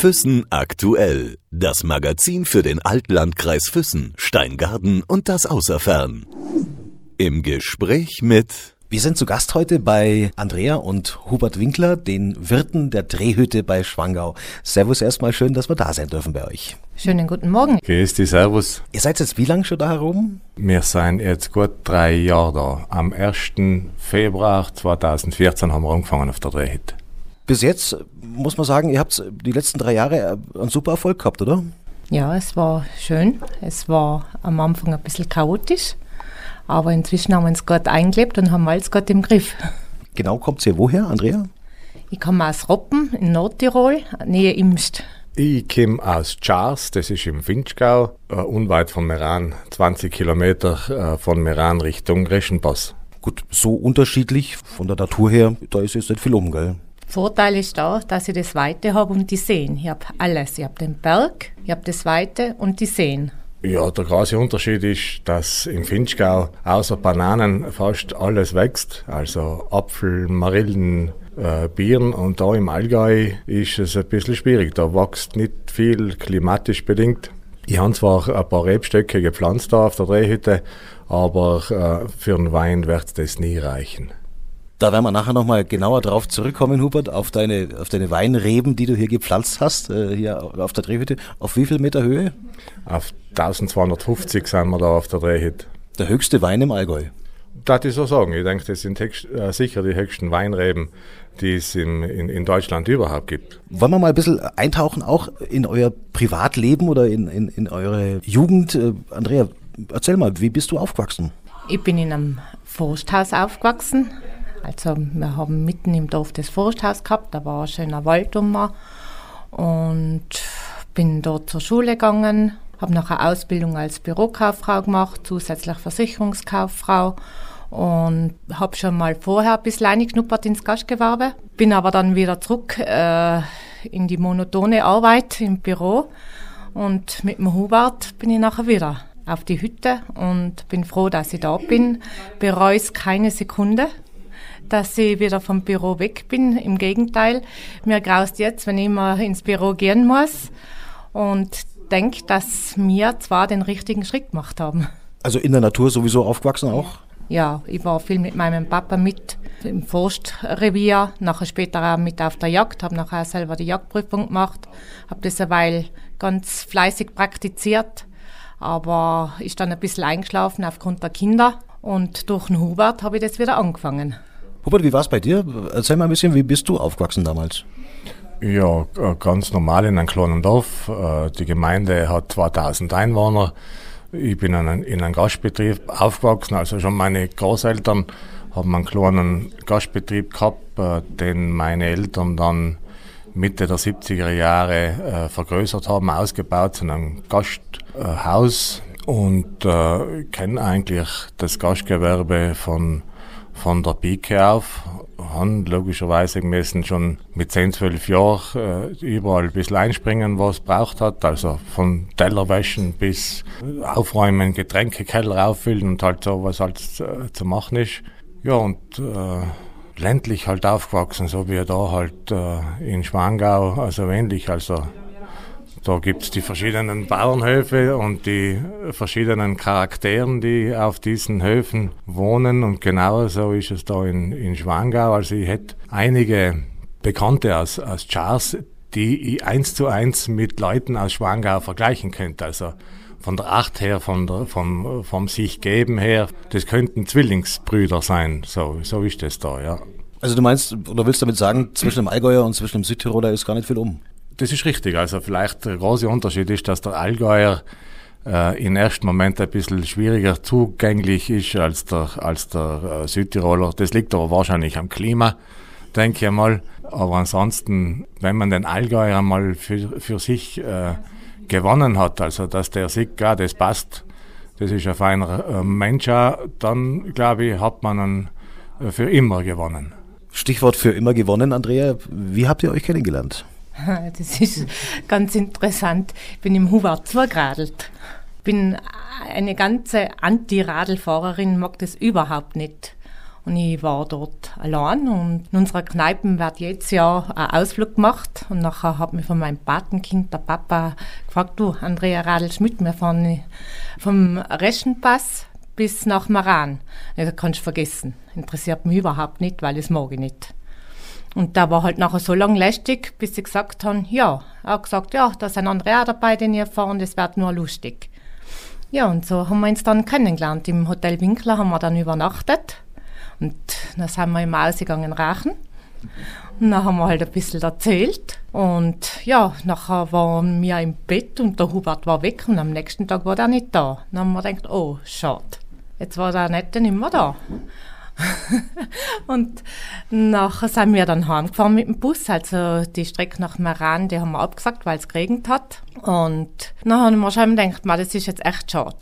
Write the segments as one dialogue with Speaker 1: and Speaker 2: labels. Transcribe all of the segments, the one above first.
Speaker 1: Füssen aktuell. Das Magazin für den Altlandkreis Füssen, Steingarten und das Außerfern. Im Gespräch mit
Speaker 2: wir sind zu Gast heute bei Andrea und Hubert Winkler, den Wirten der Drehhütte bei Schwangau. Servus erstmal, schön, dass wir da sein dürfen bei euch.
Speaker 3: Schönen guten Morgen.
Speaker 4: Grüß dich, Servus.
Speaker 2: Ihr seid jetzt wie lange schon da herum?
Speaker 4: Wir sind jetzt gut drei Jahre da. Am 1. Februar 2014 haben wir angefangen auf der Drehhütte.
Speaker 2: Bis jetzt muss man sagen, ihr habt die letzten drei Jahre einen super Erfolg gehabt, oder?
Speaker 3: Ja, es war schön. Es war am Anfang ein bisschen chaotisch. Aber inzwischen haben wir uns gut eingelebt und haben alles gut im Griff.
Speaker 2: Genau, kommt ihr woher, Andrea?
Speaker 3: Ich komme aus Roppen in Nordtirol, Nähe Imst.
Speaker 4: Ich komme aus Chars, das ist im Finchgau, äh, unweit von Meran, 20 Kilometer äh, von Meran Richtung Reschenpass.
Speaker 2: Gut, so unterschiedlich von der Natur her, da ist jetzt nicht viel um, gell?
Speaker 3: Vorteil ist da, dass ich das Weite habe und die Seen. Ich habe alles. Ich habe den Berg, ich habe das Weite und die Seen.
Speaker 4: Ja, der große Unterschied ist, dass im Finchgau außer Bananen fast alles wächst. Also Apfel, Marillen, äh, Birnen und da im Allgäu ist es ein bisschen schwierig. Da wächst nicht viel klimatisch bedingt. Ich habe zwar ein paar Rebstöcke gepflanzt da auf der Drehhütte, aber äh, für einen Wein wird das nie reichen.
Speaker 2: Da werden wir nachher nochmal genauer drauf zurückkommen, Hubert, auf deine, auf deine Weinreben, die du hier gepflanzt hast, äh, hier auf der Drehhütte. Auf wie viel Meter Höhe?
Speaker 4: Auf 1250 sind wir da auf der Drehhütte.
Speaker 2: Der höchste Wein im Allgäu?
Speaker 4: Das ich so sagen. Ich denke, das sind höchst, äh, sicher die höchsten Weinreben, die es im, in, in Deutschland überhaupt gibt.
Speaker 2: Wollen wir mal ein bisschen eintauchen, auch in euer Privatleben oder in, in, in eure Jugend? Äh, Andrea, erzähl mal, wie bist du aufgewachsen?
Speaker 3: Ich bin in einem Forsthaus aufgewachsen also wir haben mitten im Dorf das Forsthaus gehabt, da war ein schöner Wald um und bin dort zur Schule gegangen, habe eine Ausbildung als Bürokauffrau gemacht, zusätzlich Versicherungskauffrau und habe schon mal vorher ein bisschen reingeschnuppert ins Gastgewerbe, bin aber dann wieder zurück äh, in die monotone Arbeit im Büro und mit dem Hubert bin ich nachher wieder auf die Hütte und bin froh, dass ich da bin. Bereue es keine Sekunde dass ich wieder vom Büro weg bin. Im Gegenteil, mir graust jetzt, wenn ich immer ins Büro gehen muss und denke, dass wir zwar den richtigen Schritt gemacht haben.
Speaker 2: Also in der Natur sowieso aufgewachsen auch?
Speaker 3: Ja, ich war viel mit meinem Papa mit im Forstrevier, nachher später auch mit auf der Jagd, habe nachher selber die Jagdprüfung gemacht, habe das eine Weile ganz fleißig praktiziert, aber ist dann ein bisschen eingeschlafen aufgrund der Kinder und durch den Hubert habe ich das wieder angefangen.
Speaker 2: Hubert, wie war es bei dir? Erzähl mal ein bisschen, wie bist du aufgewachsen damals?
Speaker 4: Ja, ganz normal in einem kleinen Dorf. Äh, die Gemeinde hat 2000 Einwohner. Ich bin in einem Gastbetrieb aufgewachsen, also schon meine Großeltern haben einen kleinen Gastbetrieb gehabt, äh, den meine Eltern dann Mitte der 70er Jahre äh, vergrößert haben, ausgebaut zu einem Gasthaus und äh, kenne eigentlich das Gastgewerbe von von der Pike auf, haben logischerweise müssen schon mit 10, 12 Jahren äh, überall ein bisschen einspringen, was es braucht hat. Also von Tellerwäschen bis Aufräumen, Getränkekeller auffüllen und halt so, was halt äh, zu machen ist. Ja, und äh, ländlich halt aufgewachsen, so wie er da halt äh, in Schwangau, also ähnlich. Also da gibt es die verschiedenen Bauernhöfe und die verschiedenen Charakteren, die auf diesen Höfen wohnen. Und genau so ist es da in, in Schwangau. Also ich hätte einige Bekannte aus, aus Charles, die ich eins zu eins mit Leuten aus Schwangau vergleichen könnte. Also von der Art her, von der, vom, vom sich geben her, das könnten Zwillingsbrüder sein. So, so ist das da, ja.
Speaker 2: Also du meinst, oder willst damit sagen, zwischen dem Allgäuer und zwischen dem Südtiroler ist gar nicht viel um?
Speaker 4: Das ist richtig. Also vielleicht der große Unterschied ist, dass der Allgäuer äh, im ersten Moment ein bisschen schwieriger zugänglich ist als der, als der äh, Südtiroler. Das liegt aber wahrscheinlich am Klima, denke ich mal. Aber ansonsten, wenn man den Allgäuer einmal für, für sich äh, gewonnen hat, also dass der sieht, ja, das passt, das ist ein feiner äh, Mensch, dann glaube ich, hat man ihn äh, für immer gewonnen.
Speaker 2: Stichwort für immer gewonnen, Andrea. Wie habt ihr euch kennengelernt?
Speaker 3: Das ist ganz interessant. Ich bin im Hubert zugeradelt. Bin eine ganze Anti-Radlfahrerin, mag das überhaupt nicht. Und ich war dort allein und in unserer Kneipe wird jedes Jahr ein Ausflug gemacht. Und nachher hat mich von meinem Patenkind der Papa gefragt, du, Andrea Radl-Schmidt, wir fahren vom Reschenpass bis nach Maran. Ja, kannst du vergessen. Interessiert mich überhaupt nicht, weil es mag ich nicht. Und da war halt nachher so lang lästig, bis sie gesagt haben, ja, er hat gesagt, ja, da sind andere auch dabei, den ihr fahren, das wird nur lustig. Ja, und so haben wir uns dann kennengelernt. Im Hotel Winkler haben wir dann übernachtet. Und dann sind wir im Ausgegangen rauchen. Und dann haben wir halt ein bisschen erzählt. Und ja, nachher waren wir im Bett und der Hubert war weg und am nächsten Tag war er nicht da. Dann haben wir gedacht, oh, schade. Jetzt war der Nette nicht mehr da. und nachher sind wir dann heimgefahren mit dem Bus. Also die Strecke nach Meran, die haben wir abgesagt, weil es geregnet hat. Und dann haben wir schon gedacht, das ist jetzt echt schade.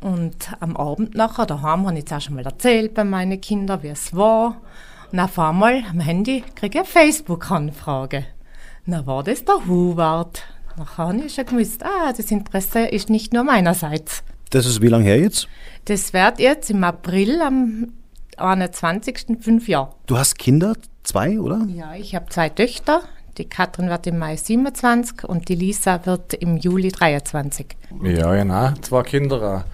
Speaker 3: Und am Abend nachher, daheim, habe ich jetzt auch schon mal erzählt bei meinen Kindern, wie es war. Und auf einmal am Handy kriege ich eine Facebook-Anfrage. Dann war das der Hubert. Nachher habe ich schon gewusst, ah, das Interesse ist nicht nur meinerseits.
Speaker 2: Das ist wie lange her jetzt?
Speaker 3: Das wird jetzt im April am 21. fünf Jahre.
Speaker 2: Du hast Kinder, zwei, oder?
Speaker 3: Ja, ich habe zwei Töchter. Die Katrin wird im Mai 27 und die Lisa wird im Juli 23.
Speaker 4: Ja, genau. Zwei Kinder.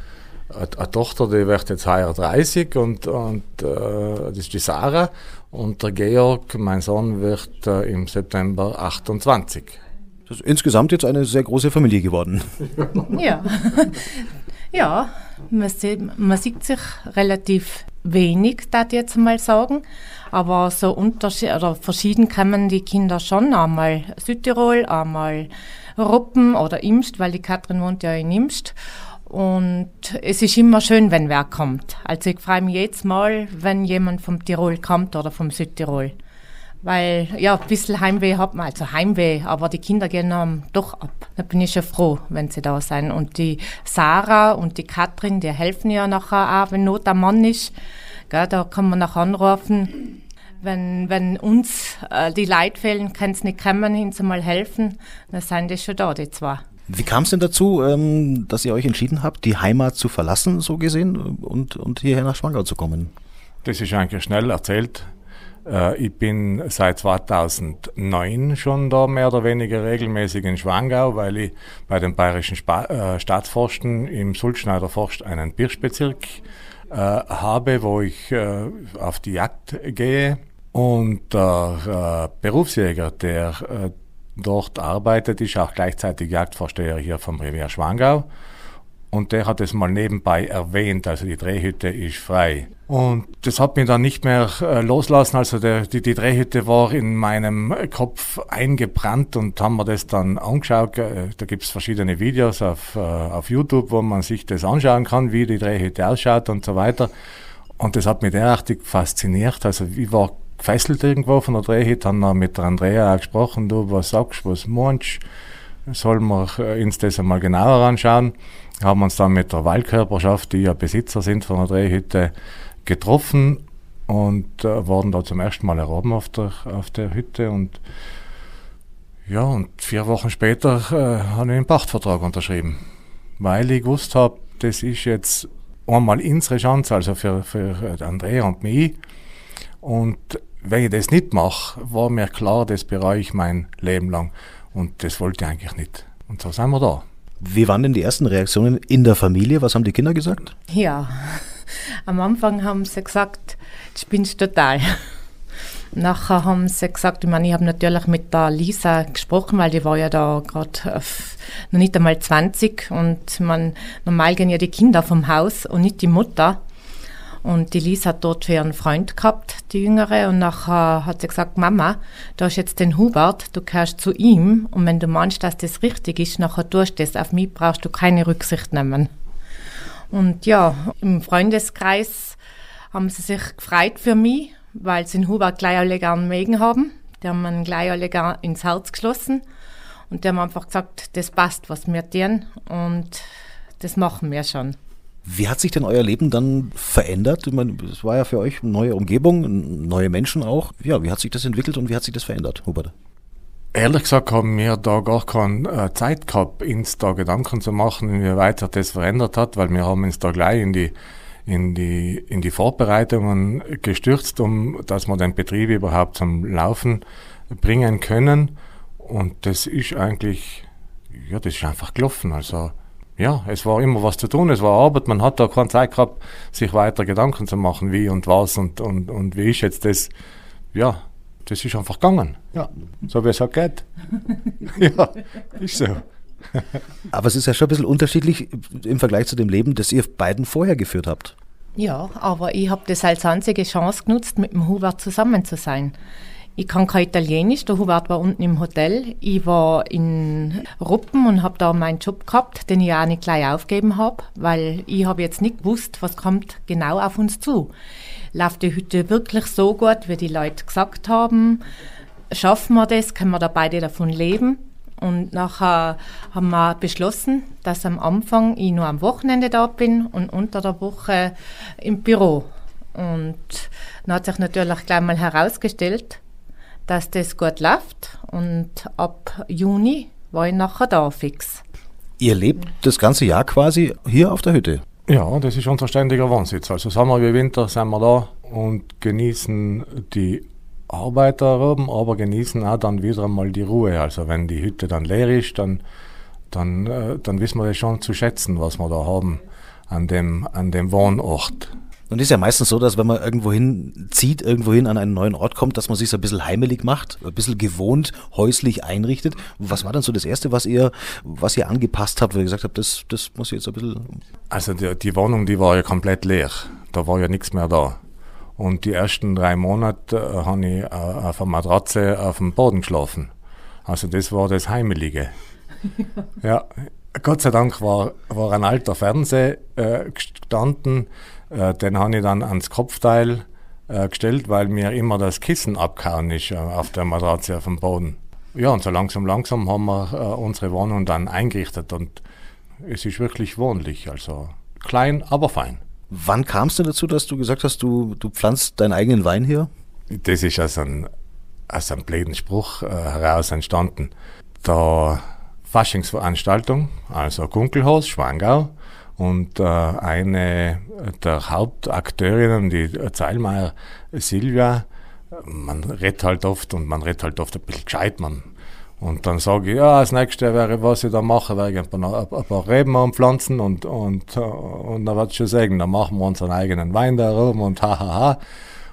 Speaker 4: Eine Tochter, die wird jetzt heuer 30 und, und äh, das ist die Sarah. Und der Georg, mein Sohn, wird äh, im September 28.
Speaker 2: Das ist insgesamt jetzt eine sehr große Familie geworden.
Speaker 3: ja. ja, man sieht, man sieht sich relativ wenig, da jetzt mal sagen. Aber so unterschied oder verschieden kommen die Kinder schon. Einmal Südtirol, einmal Ruppen oder Imst, weil die Katrin wohnt ja in Imst. Und es ist immer schön, wenn wer kommt. Also ich freue mich jetzt mal, wenn jemand vom Tirol kommt oder vom Südtirol. Weil, ja, ein bisschen Heimweh hat man, also Heimweh, aber die Kinder gehen dann doch ab. Da bin ich schon froh, wenn sie da sind. Und die Sarah und die Katrin, die helfen ja nachher auch, wenn Not am Mann ist. Gell, da kann man nachher anrufen. Wenn, wenn uns äh, die Leute fehlen, können sie nicht kommen, ihnen mal helfen, dann sind die schon da, die zwei.
Speaker 2: Wie kam es denn dazu, ähm, dass ihr euch entschieden habt, die Heimat zu verlassen, so gesehen, und, und hierher nach Schwangau zu kommen?
Speaker 4: Das ist eigentlich schnell erzählt. Äh, ich bin seit 2009 schon da mehr oder weniger regelmäßig in Schwangau, weil ich bei den bayerischen Spa äh, Staatsforsten im Sulzschneider Forst einen Birschbezirk äh, habe, wo ich äh, auf die Jagd gehe. Und der äh, Berufsjäger, der äh, dort arbeitet, ist auch gleichzeitig Jagdvorsteher hier vom Revier Schwangau. Und der hat es mal nebenbei erwähnt, also die Drehhütte ist frei. Und das hat mich dann nicht mehr äh, loslassen. Also der, die, die Drehhütte war in meinem Kopf eingebrannt und haben wir das dann angeschaut. Äh, da gibt's verschiedene Videos auf, äh, auf YouTube, wo man sich das anschauen kann, wie die Drehhütte ausschaut und so weiter. Und das hat mich derartig fasziniert. Also ich war gefesselt irgendwo von der Drehhütte, haben dann mit der Andrea auch gesprochen, du, was sagst, was meinst sollen wir äh, uns das einmal genauer anschauen haben uns dann mit der Waldkörperschaft, die ja Besitzer sind von der Drehhütte, getroffen und äh, wurden da zum ersten Mal erhoben auf der, auf der Hütte und ja, und vier Wochen später äh, habe ich einen Pachtvertrag unterschrieben, weil ich gewusst habe, das ist jetzt einmal unsere Chance, also für, für Andrea und mich. Und wenn ich das nicht mache, war mir klar, das bereue ich mein Leben lang. Und das wollte ich eigentlich nicht. Und so sind wir da.
Speaker 2: Wie waren denn die ersten Reaktionen in der Familie? Was haben die Kinder gesagt?
Speaker 3: Ja, am Anfang haben sie gesagt, du spinnst total. Nachher haben sie gesagt, ich meine, ich habe natürlich mit der Lisa gesprochen, weil die war ja da gerade äh, noch nicht einmal 20 und man, normal gehen ja die Kinder vom Haus und nicht die Mutter. Und die Lisa hat dort für ihren Freund gehabt, die Jüngere. Und nachher hat sie gesagt, Mama, du hast jetzt den Hubert, du gehörst zu ihm. Und wenn du meinst, dass das richtig ist, nachher tust du das. Auf mich brauchst du keine Rücksicht nehmen. Und ja, im Freundeskreis haben sie sich gefreut für mich, weil sie den Hubert gleich alle gern mögen haben. Die haben ihn gleich alle gern ins Herz geschlossen. Und die haben einfach gesagt, das passt, was wir tun. Und das machen wir schon.
Speaker 2: Wie hat sich denn euer Leben dann verändert? Ich meine, es war ja für euch eine neue Umgebung, neue Menschen auch. Ja, wie hat sich das entwickelt und wie hat sich das verändert, Hubert?
Speaker 4: Ehrlich gesagt haben wir da gar keine äh, Zeit gehabt, uns da Gedanken zu machen, wie weit sich das verändert hat, weil wir haben uns da gleich in die, in die, in die Vorbereitungen gestürzt, um dass wir den Betrieb überhaupt zum Laufen bringen können. Und das ist eigentlich, ja, das ist einfach gelaufen. Also, ja, es war immer was zu tun, es war Arbeit, man hat da keine Zeit gehabt, sich weiter Gedanken zu machen, wie und was und, und, und wie ist jetzt das, ja, das ist einfach gegangen. Ja, so wie es halt geht. ja, ist so.
Speaker 2: Aber es ist ja schon ein bisschen unterschiedlich im Vergleich zu dem Leben, das ihr beiden vorher geführt habt.
Speaker 3: Ja, aber ich habe das als einzige Chance genutzt, mit dem Hubert zusammen zu sein. Ich kann kein Italienisch, der Hubert war unten im Hotel. Ich war in Ruppen und habe da meinen Job gehabt, den ich auch nicht gleich aufgeben habe, weil ich habe jetzt nicht gewusst, was kommt genau auf uns zu. Läuft die Hütte wirklich so gut, wie die Leute gesagt haben? Schaffen wir das? Können wir da beide davon leben? Und nachher haben wir beschlossen, dass am Anfang ich nur am Wochenende da bin und unter der Woche im Büro. Und dann hat sich natürlich gleich mal herausgestellt, dass das gut läuft. Und ab Juni war ich nachher da fix.
Speaker 2: Ihr lebt das ganze Jahr quasi hier auf der Hütte?
Speaker 4: Ja, das ist unser ständiger Wohnsitz. Also Sommer wie Winter sind wir da und genießen die Arbeit da oben, aber genießen auch dann wieder einmal die Ruhe. Also wenn die Hütte dann leer ist, dann, dann, äh, dann wissen wir das schon zu schätzen, was wir da haben an dem, an dem Wohnort.
Speaker 2: Und ist ja meistens so, dass wenn man irgendwo hin zieht, irgendwo hin an einen neuen Ort kommt, dass man sich so ein bisschen heimelig macht, ein bisschen gewohnt, häuslich einrichtet. Was war dann so das Erste, was ihr, was ihr angepasst habt, wo ihr gesagt habt, das, das muss ich jetzt ein bisschen...
Speaker 4: Also die, die Wohnung, die war ja komplett leer. Da war ja nichts mehr da. Und die ersten drei Monate äh, habe ich äh, auf einer Matratze auf dem Boden geschlafen. Also das war das Heimelige. ja, Gott sei Dank war, war ein alter Fernseher äh, gestanden, äh, den habe ich dann ans Kopfteil äh, gestellt, weil mir immer das Kissen abgehauen ist äh, auf der Matratze auf dem Boden. Ja, und so langsam, langsam haben wir äh, unsere Wohnung dann eingerichtet und es ist wirklich wohnlich, also klein, aber fein.
Speaker 2: Wann kam es denn dazu, dass du gesagt hast, du, du pflanzt deinen eigenen Wein hier?
Speaker 4: Das ist aus einem, aus einem blöden Spruch äh, heraus entstanden. Der Faschingsveranstaltung, also Gunkelhaus, Schwangau, und äh, eine der Hauptakteurinnen, die Zeilmeier Silvia, man redet halt oft und man redet halt oft ein bisschen gescheit, man und dann sage ich, ja, das nächste wäre, was ich da mache, wäre ich ein paar, ein paar Reben anpflanzen und, und, und dann wird es schon sagen, dann machen wir unseren eigenen Wein da rum und hahaha. Ha, ha.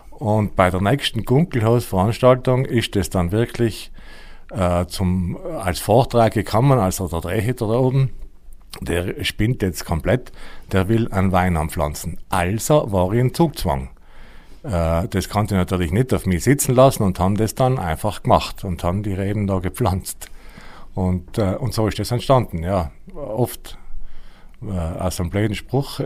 Speaker 4: Und bei der nächsten Gunkelhausveranstaltung ist es dann wirklich äh, zum, als Vortrag gekommen, also der Drehhitter da oben, der spinnt jetzt komplett, der will einen Wein anpflanzen. Also war ich in Zugzwang. Äh, das konnte ich natürlich nicht auf mich sitzen lassen und haben das dann einfach gemacht und haben die Reben da gepflanzt. Und, äh, und so ist das entstanden. Ja, oft äh, aus einem blöden Spruch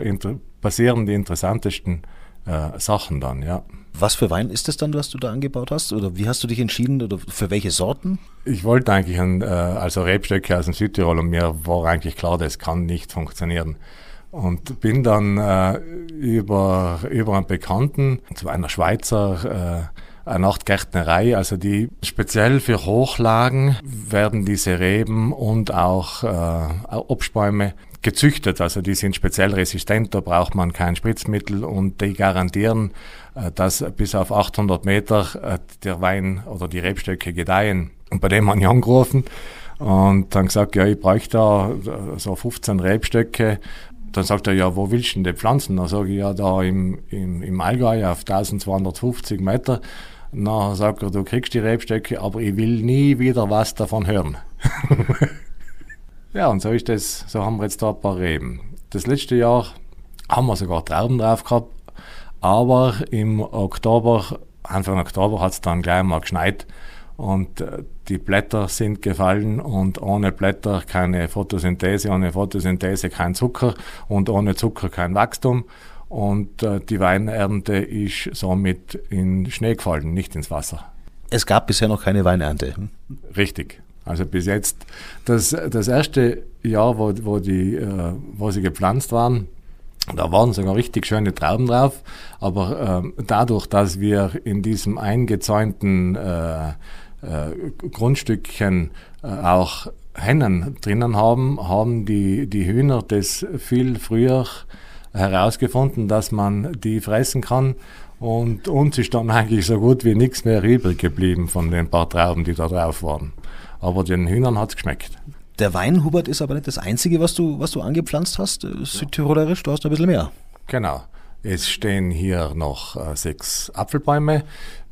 Speaker 4: passieren die interessantesten äh, Sachen dann, ja.
Speaker 2: Was für Wein ist das dann, was du da angebaut hast? Oder wie hast du dich entschieden? Oder für welche Sorten?
Speaker 4: Ich wollte eigentlich ein, äh, also Rebstöcke aus dem Südtirol und mir war eigentlich klar, das kann nicht funktionieren. Und bin dann äh, über, über einen Bekannten zu einer Schweizer äh, eine Nachtgärtnerei, also die speziell für Hochlagen werden diese Reben und auch äh, Obstbäume gezüchtet. Also die sind speziell resistent, da braucht man kein Spritzmittel und die garantieren, dass bis auf 800 Meter äh, der Wein oder die Rebstöcke gedeihen. Und bei dem habe ich angerufen und dann gesagt, ja, ich bräuchte da äh, so 15 Rebstöcke dann sagt er, ja, wo willst du denn die pflanzen? Dann sage ich, ja, da im, im, im Allgäu auf 1250 Meter. Dann sagt er, du kriegst die Rebstöcke, aber ich will nie wieder was davon hören. ja, und so ist das, so haben wir jetzt da ein paar Reben. Das letzte Jahr haben wir sogar Trauben drauf gehabt, aber im Oktober, Anfang Oktober hat es dann gleich mal geschneit und äh, die Blätter sind gefallen und ohne Blätter keine Photosynthese, ohne Photosynthese kein Zucker und ohne Zucker kein Wachstum. Und äh, die Weinernte ist somit in Schnee gefallen, nicht ins Wasser.
Speaker 2: Es gab bisher noch keine Weinernte. Hm?
Speaker 4: Richtig. Also bis jetzt, das, das erste Jahr, wo, wo, die, äh, wo sie gepflanzt waren, da waren sogar richtig schöne Trauben drauf, aber äh, dadurch, dass wir in diesem eingezäunten äh, äh, Grundstückchen äh, auch Hennen drinnen haben, haben die, die Hühner das viel früher herausgefunden, dass man die fressen kann. Und uns ist dann eigentlich so gut wie nichts mehr übrig geblieben von den paar Trauben, die da drauf waren. Aber den Hühnern hat es geschmeckt.
Speaker 2: Der Wein, Hubert, ist aber nicht das Einzige, was du, was du angepflanzt hast, äh, südtirolerisch. Du hast ein bisschen mehr.
Speaker 4: Genau. Es stehen hier noch äh, sechs Apfelbäume,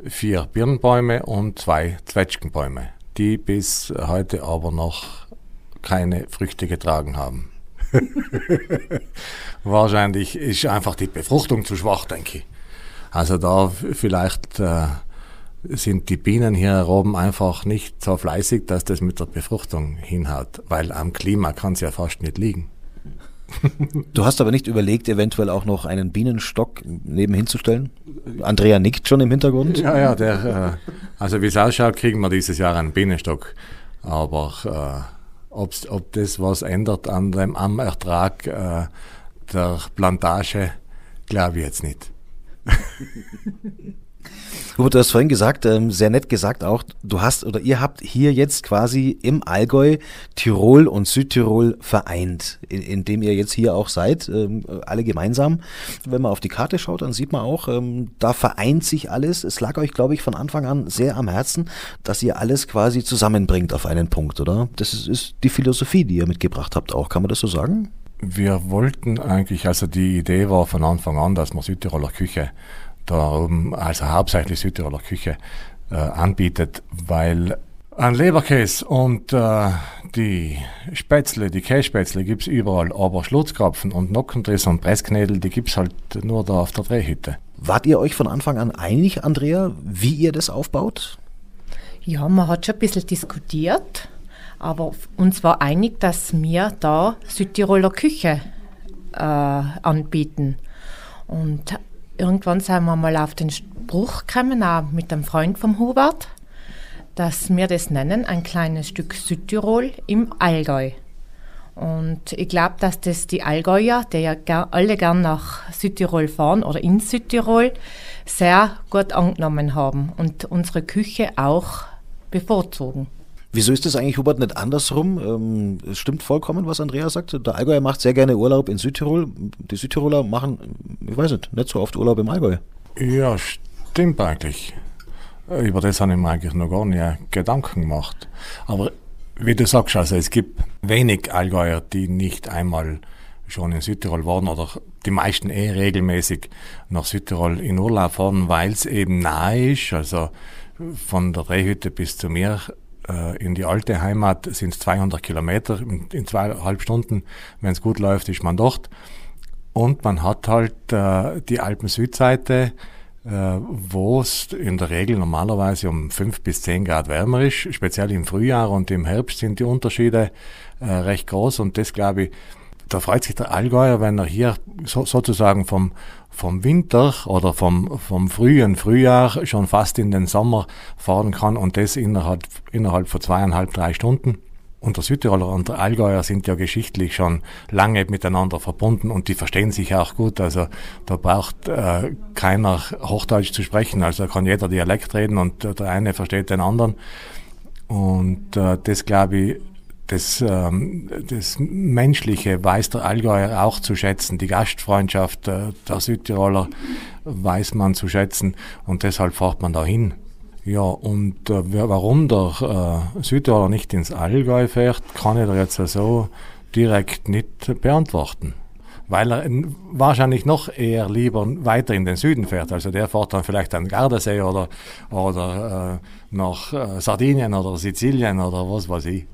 Speaker 4: vier Birnbäume und zwei Zwetschgenbäume, die bis heute aber noch keine Früchte getragen haben. Wahrscheinlich ist einfach die Befruchtung zu schwach, denke ich. Also da vielleicht äh, sind die Bienen hier oben einfach nicht so fleißig, dass das mit der Befruchtung hinhaut, weil am Klima kann es ja fast nicht liegen.
Speaker 2: Du hast aber nicht überlegt, eventuell auch noch einen Bienenstock nebenhin zu stellen? Andrea nickt schon im Hintergrund.
Speaker 4: Ja, ja, der, äh, also wie es ausschaut, kriegen wir dieses Jahr einen Bienenstock. Aber äh, ob das was ändert an dem, am Ertrag äh, der Plantage, glaube ich jetzt nicht.
Speaker 2: Hubert, du hast vorhin gesagt, ähm, sehr nett gesagt auch, du hast oder ihr habt hier jetzt quasi im Allgäu Tirol und Südtirol vereint, in, indem ihr jetzt hier auch seid, ähm, alle gemeinsam. Wenn man auf die Karte schaut, dann sieht man auch, ähm, da vereint sich alles. Es lag euch, glaube ich, von Anfang an sehr am Herzen, dass ihr alles quasi zusammenbringt auf einen Punkt, oder? Das ist, ist die Philosophie, die ihr mitgebracht habt auch. Kann man das so sagen?
Speaker 4: Wir wollten eigentlich, also die Idee war von Anfang an, dass man Südtiroler Küche da oben, also hauptsächlich Südtiroler Küche, äh, anbietet, weil ein Leberkäse und äh, die Spätzle, die Kässpätzle gibt's überall, aber Schlutzkrapfen und Nockendriss und Pressknädel, die gibt's halt nur da auf der Drehhütte.
Speaker 2: Wart ihr euch von Anfang an einig, Andrea, wie ihr das aufbaut?
Speaker 3: Ja, man hat schon ein bisschen diskutiert, aber uns war einig, dass wir da Südtiroler Küche äh, anbieten. Und irgendwann sind wir mal auf den Spruch gekommen, auch mit einem Freund vom Hubert, dass wir das nennen, ein kleines Stück Südtirol im Allgäu. Und ich glaube, dass das die Allgäuer, die ja alle gern nach Südtirol fahren oder in Südtirol, sehr gut angenommen haben und unsere Küche auch bevorzugen.
Speaker 2: Wieso ist das eigentlich, Hubert, nicht andersrum? Ähm, es stimmt vollkommen, was Andrea sagt. Der Allgäuer macht sehr gerne Urlaub in Südtirol. Die Südtiroler machen, ich weiß nicht, nicht so oft Urlaub im Allgäu.
Speaker 4: Ja, stimmt eigentlich. Über das habe ich mir eigentlich noch gar nicht Gedanken gemacht. Aber wie du sagst, also es gibt wenig Allgäuer, die nicht einmal schon in Südtirol waren oder die meisten eh regelmäßig nach Südtirol in Urlaub fahren, weil es eben nahe ist. Also von der Drehhütte bis zu mir äh, in die alte Heimat sind es 200 Kilometer. In, in zweieinhalb Stunden, wenn es gut läuft, ist man dort. Und man hat halt äh, die Alpen-Südseite, äh, wo es in der Regel normalerweise um fünf bis zehn Grad wärmer ist. Speziell im Frühjahr und im Herbst sind die Unterschiede äh, recht groß. Und das, glaube ich, da freut sich der Allgäuer, wenn er hier so, sozusagen vom, vom Winter oder vom, vom frühen Frühjahr schon fast in den Sommer fahren kann und das innerhalb, innerhalb von zweieinhalb, drei Stunden. Und der Südtiroler und der Allgäuer sind ja geschichtlich schon lange miteinander verbunden und die verstehen sich auch gut. Also da braucht äh, keiner Hochdeutsch zu sprechen. Also da kann jeder Dialekt reden und der eine versteht den anderen. Und äh, das glaube ich das, ähm, das Menschliche weiß der Allgäuer auch zu schätzen. Die Gastfreundschaft äh, der Südtiroler weiß man zu schätzen und deshalb fährt man da hin. Ja, und äh, warum der äh, Südtiroler nicht ins Allgäu fährt, kann ich da jetzt so direkt nicht beantworten. Weil er wahrscheinlich noch eher lieber weiter in den Süden fährt. Also der fährt dann vielleicht an Gardasee oder, oder äh, nach äh, Sardinien oder Sizilien oder was weiß ich.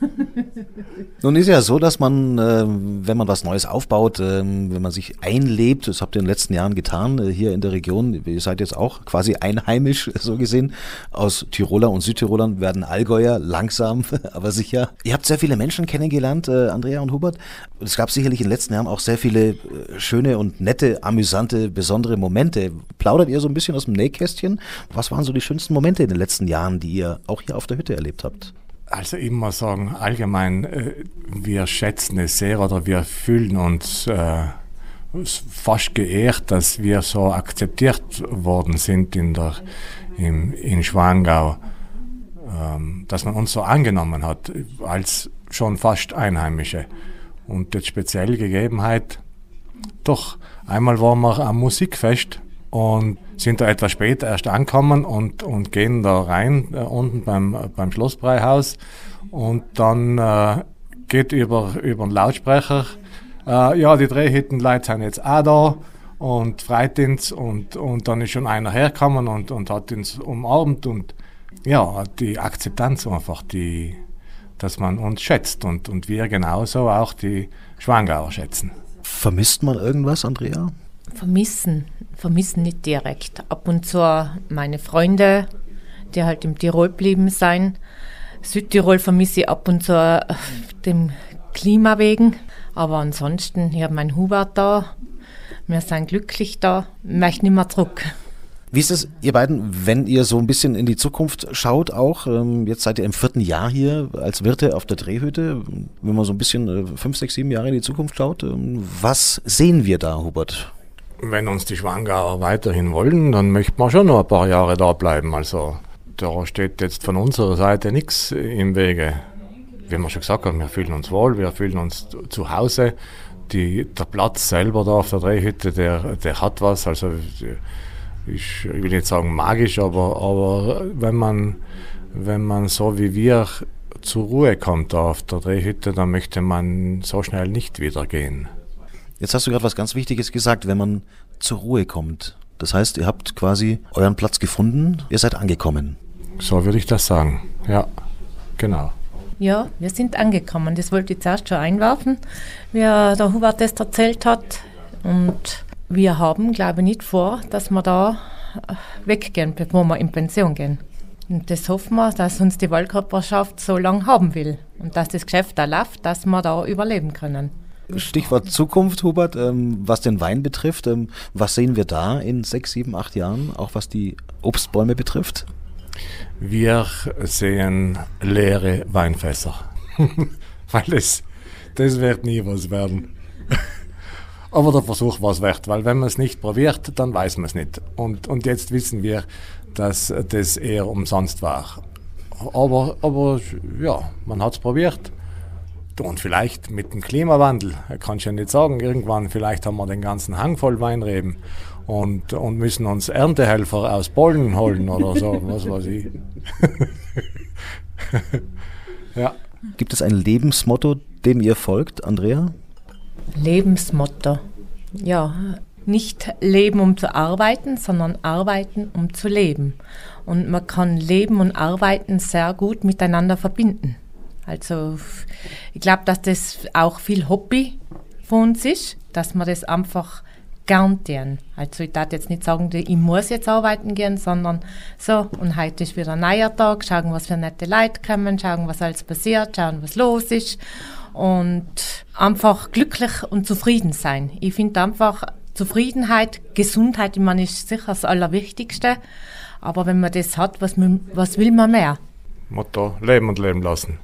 Speaker 2: Nun ist ja so, dass man, äh, wenn man was Neues aufbaut, äh, wenn man sich einlebt, das habt ihr in den letzten Jahren getan, äh, hier in der Region, ihr seid jetzt auch quasi einheimisch, so gesehen, aus Tiroler und Südtirolern werden Allgäuer langsam, aber sicher. Ihr habt sehr viele Menschen kennengelernt, äh, Andrea und Hubert. Es gab sicherlich in den letzten Jahren auch sehr viele schöne und nette, amüsante, besondere Momente. Plaudert ihr so ein bisschen aus dem Nähkästchen? Was waren so die schönsten Momente in den letzten Jahren, die ihr auch hier auf der Hütte erlebt habt?
Speaker 4: Also immer sagen, allgemein, äh, wir schätzen es sehr oder wir fühlen uns äh, fast geehrt, dass wir so akzeptiert worden sind in, der, im, in Schwangau, ähm, dass man uns so angenommen hat als schon fast Einheimische. Und die spezielle Gegebenheit, Doch, einmal waren wir am Musikfest und sind da etwas später erst angekommen und, und gehen da rein, äh, unten beim, beim Schlossbreihaus. Und dann äh, geht über, über den Lautsprecher, äh, ja, die Drehhüttenleute sind jetzt auch da und freut uns. Und, und dann ist schon einer hergekommen und, und hat uns umarmt. Und ja, die Akzeptanz einfach, die, dass man uns schätzt und, und wir genauso auch die Schwangauer schätzen.
Speaker 2: Vermisst man irgendwas, Andrea?
Speaker 3: Vermissen, vermissen nicht direkt. Ab und zu meine Freunde, die halt im Tirol blieben sein. Südtirol vermisse ich ab und zu äh, dem Klima wegen. Aber ansonsten, ich habe meinen Hubert da. Wir sind glücklich da. Ich möchte nicht mehr zurück.
Speaker 2: Wie ist es, ihr beiden, wenn ihr so ein bisschen in die Zukunft schaut auch? Ähm, jetzt seid ihr im vierten Jahr hier als Wirte auf der Drehhütte. Wenn man so ein bisschen äh, fünf, sechs, sieben Jahre in die Zukunft schaut, ähm, was sehen wir da, Hubert?
Speaker 4: Wenn uns die Schwangauer weiterhin wollen, dann möchte man schon noch ein paar Jahre da bleiben. Also da steht jetzt von unserer Seite nichts im Wege. Wie wir schon gesagt haben, wir fühlen uns wohl, wir fühlen uns zu Hause. Die, der Platz selber da auf der Drehhütte, der, der hat was. Also ich, ich will nicht sagen magisch, aber, aber wenn, man, wenn man so wie wir zur Ruhe kommt da auf der Drehhütte, dann möchte man so schnell nicht wieder gehen.
Speaker 2: Jetzt hast du gerade was ganz Wichtiges gesagt, wenn man zur Ruhe kommt. Das heißt, ihr habt quasi euren Platz gefunden, ihr seid angekommen.
Speaker 4: So würde ich das sagen. Ja, genau.
Speaker 3: Ja, wir sind angekommen. Das wollte ich zuerst schon einwerfen, wie der Hubert das erzählt hat. Und wir haben, glaube ich, nicht vor, dass wir da äh, weggehen, bevor wir in Pension gehen. Und das hoffen wir, dass uns die Waldkörperschaft so lange haben will und dass das Geschäft da läuft, dass wir da überleben können.
Speaker 2: Stichwort Zukunft, Hubert, ähm, was den Wein betrifft, ähm, was sehen wir da in sechs, sieben, acht Jahren, auch was die Obstbäume betrifft?
Speaker 4: Wir sehen leere Weinfässer, weil es, das wird nie was werden. Aber der Versuch war es wert, weil wenn man es nicht probiert, dann weiß man es nicht. Und, und jetzt wissen wir, dass das eher umsonst war. Aber, aber ja, man hat es probiert. Und vielleicht mit dem Klimawandel, kann ich ja nicht sagen, irgendwann vielleicht haben wir den ganzen Hang voll Weinreben und, und müssen uns Erntehelfer aus Polen holen oder so, was weiß ich.
Speaker 2: ja. Gibt es ein Lebensmotto, dem ihr folgt, Andrea?
Speaker 3: Lebensmotto. Ja, nicht leben, um zu arbeiten, sondern arbeiten, um zu leben. Und man kann Leben und Arbeiten sehr gut miteinander verbinden. Also ich glaube, dass das auch viel Hobby von uns ist, dass man das einfach gern tun. Also ich darf jetzt nicht sagen, ich muss jetzt arbeiten gehen, sondern so, und heute ist wieder ein neuer Tag, schauen, was für nette Leute kommen, schauen, was alles passiert, schauen, was los ist und einfach glücklich und zufrieden sein. Ich finde einfach Zufriedenheit, Gesundheit, ich meine, ist sicher das Allerwichtigste. Aber wenn man das hat, was, was will man mehr?
Speaker 4: Motto, leben und leben lassen.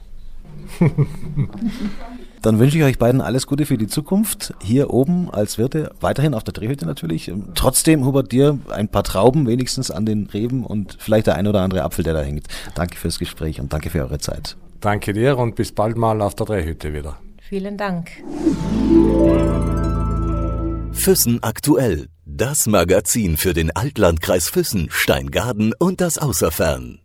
Speaker 2: Dann wünsche ich euch beiden alles Gute für die Zukunft. Hier oben als Wirte, weiterhin auf der Drehhütte natürlich. Trotzdem, Hubert, dir ein paar Trauben wenigstens an den Reben und vielleicht der ein oder andere Apfel, der da hängt. Danke fürs Gespräch und danke für eure Zeit.
Speaker 4: Danke dir und bis bald mal auf der Drehhütte wieder.
Speaker 3: Vielen Dank.
Speaker 1: Füssen aktuell. Das Magazin für den Altlandkreis Füssen, Steingaden und das Außerfern.